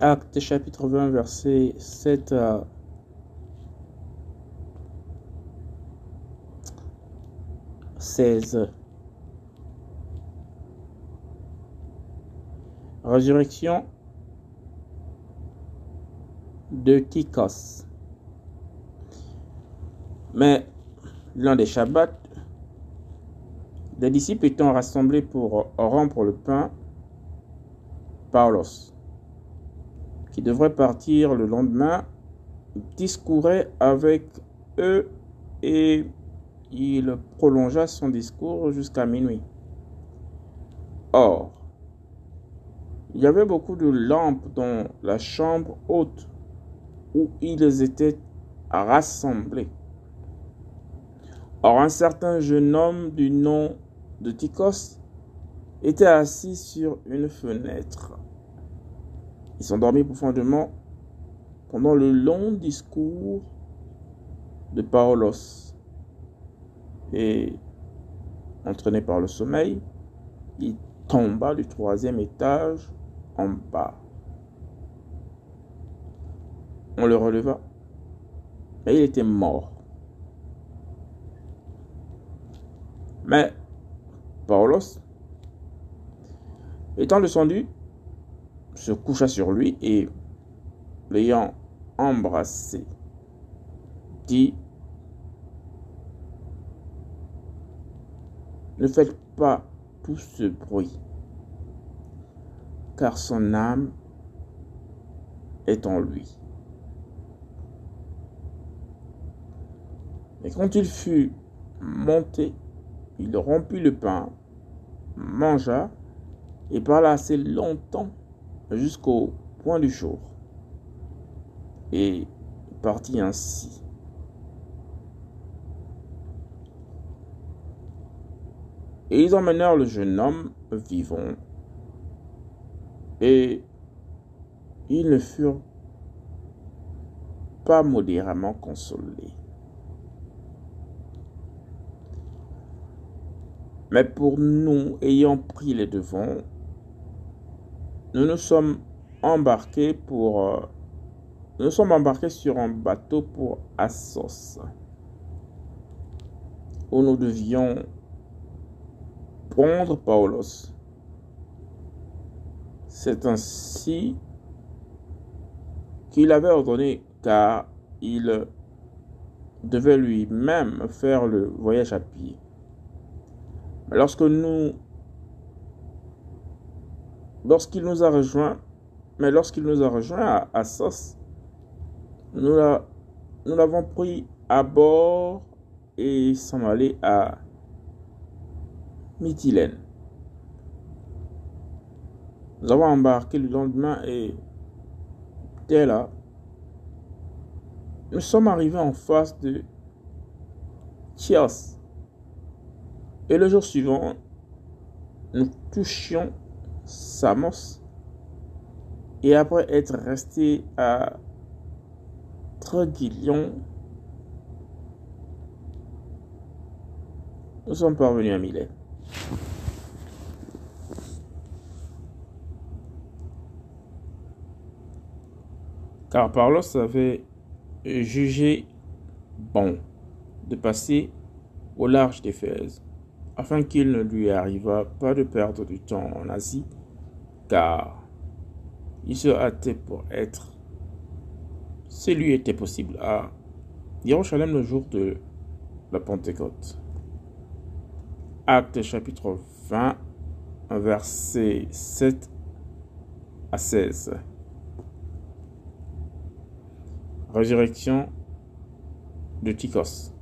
Acte chapitre 20, verset 7 à 16. Résurrection de Kikos. Mais l'un des Shabbats, les disciples étant rassemblés pour rompre le pain, Paulos, devrait partir le lendemain, discourait avec eux et il prolongea son discours jusqu'à minuit. Or, il y avait beaucoup de lampes dans la chambre haute où ils étaient rassemblés. Or, un certain jeune homme du nom de Tikos était assis sur une fenêtre. Il s'endormit profondément pendant le long discours de Paulos. Et, entraîné par le sommeil, il tomba du troisième étage en bas. On le releva, et il était mort. Mais Paulos, étant descendu, se coucha sur lui et, l'ayant embrassé, dit Ne faites pas tout ce bruit, car son âme est en lui. Et quand il fut monté, il rompit le pain, mangea et parla assez longtemps jusqu'au point du jour. Et partit ainsi. Et ils emmenèrent le jeune homme vivant. Et ils ne furent pas modérément consolés. Mais pour nous, ayant pris les devants, nous nous sommes embarqués euh, sommes embarqués sur un bateau pour Assos où nous devions prendre Paulos. C'est ainsi qu'il avait ordonné car il devait lui-même faire le voyage à pied. Lorsque nous lorsqu'il nous a rejoint, mais lorsqu'il nous a rejoint à Assos, nous l'avons pris à bord et sommes allés à Mytilène. Nous avons embarqué le lendemain et dès là, nous sommes arrivés en face de Chios. Et le jour suivant, nous touchions Samos. Et après être resté à Troguillon, nous sommes parvenus à Milet. Car Parlos avait jugé bon de passer au large d'Éphèse, afin qu'il ne lui arrivât pas de perdre du temps en Asie, car il se hâtait pour être, si lui était possible, à Jérusalem le jour de la Pentecôte. Acte chapitre 20, verset 7 à 16. Résurrection de Tychos.